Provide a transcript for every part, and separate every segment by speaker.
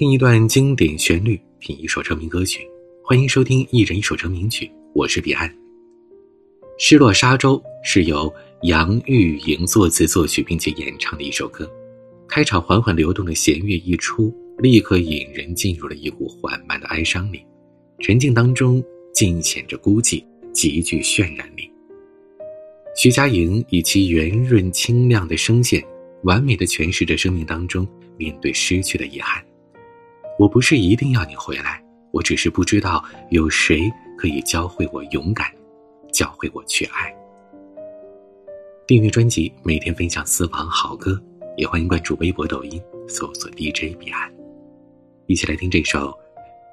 Speaker 1: 听一段经典旋律，品一首成名歌曲。欢迎收听《一人一首成名曲》，我是彼岸。《失落沙洲》是由杨钰莹作词作曲并且演唱的一首歌。开场缓缓流动的弦乐一出，立刻引人进入了一股缓慢的哀伤里，沉静当中尽显着孤寂，极具渲染力。徐佳莹以其圆润清亮的声线，完美的诠释着生命当中面对失去的遗憾。我不是一定要你回来，我只是不知道有谁可以教会我勇敢，教会我去爱。订阅专辑，每天分享私房好歌，也欢迎关注微博、抖音，搜索 DJ 彼岸，一起来听这首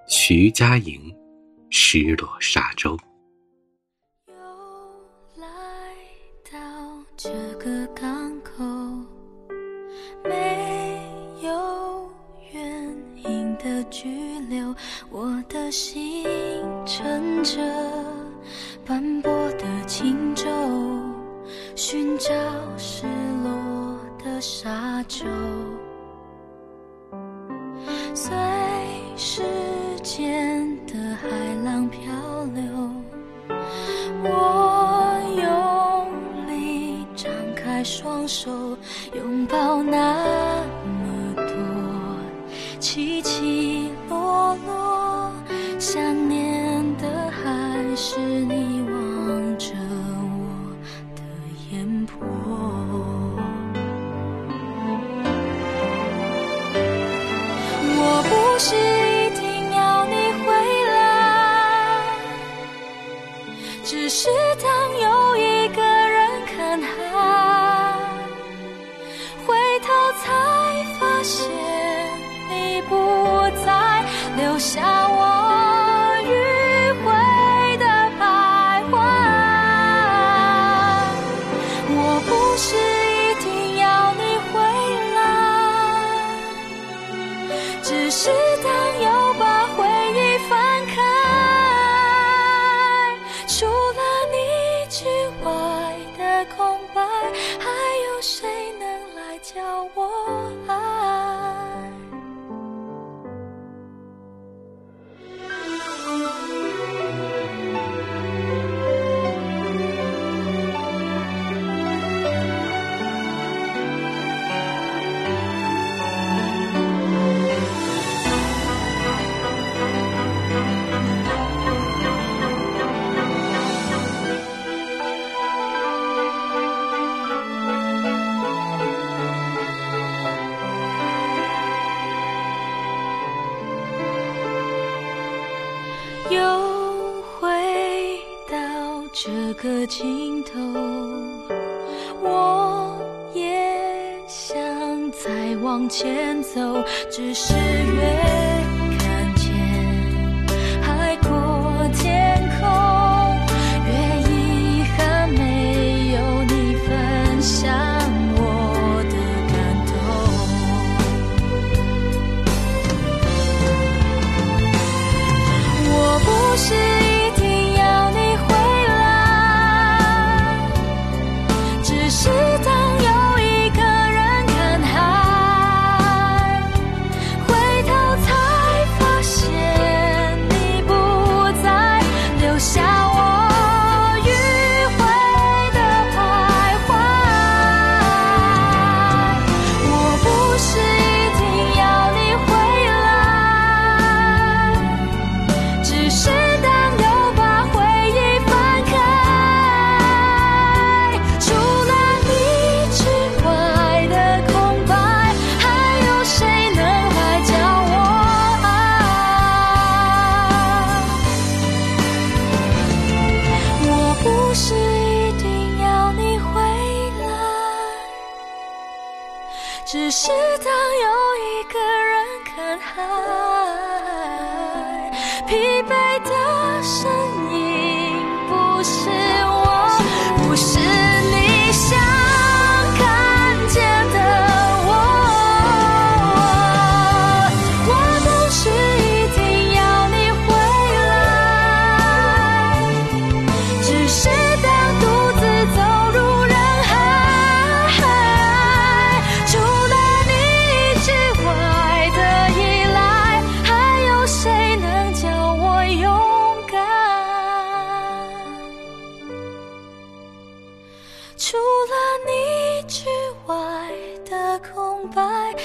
Speaker 1: 徐佳莹《失落沙洲》。
Speaker 2: 又来到这个港流，我的心乘着斑驳的轻舟，寻找失落的沙洲，随时间的海留下又回到这个尽头，我也想再往前走，只是越是是一定要你回来。只是当又一个人看海，疲惫的身影不是我，不是空白。